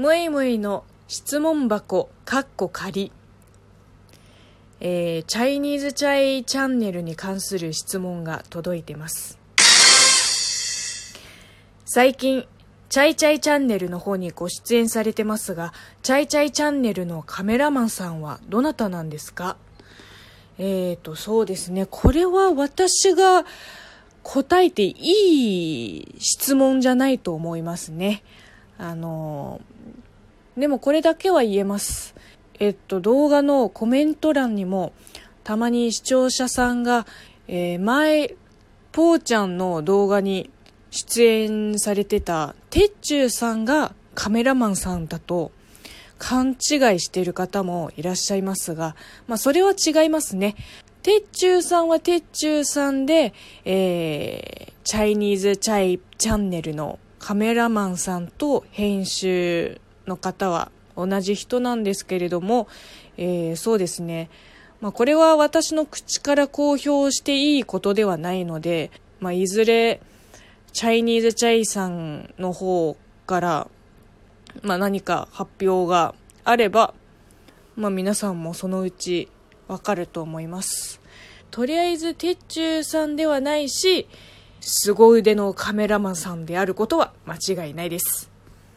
むいむいの質問箱、かっこ仮。えー、チャイニーズチャイチャンネルに関する質問が届いてます。最近、チャイチャイチャンネルの方にご出演されてますが、チャイチャイチャンネルのカメラマンさんはどなたなんですか？えーと、そうですね。これは私が答えていい質問じゃないと思いますね。あの、でもこれだけは言えます。えっと、動画のコメント欄にも、たまに視聴者さんが、えー、前、ぽーちゃんの動画に出演されてた、てっちゅうさんがカメラマンさんだと勘違いしている方もいらっしゃいますが、まあそれは違いますね。てっちゅうさんはてっちゅうさんで、えー、チャイニーズチャイチャンネルのカメラマンさんと編集の方は同じ人なんですけれども、えー、そうですね。まあ、これは私の口から公表していいことではないので、まあ、いずれ、チャイニーズチャイさんの方から、まあ、何か発表があれば、まあ、皆さんもそのうちわかると思います。とりあえず、鉄柱さんではないし、凄腕のカメラマンさんであることは間違いないです。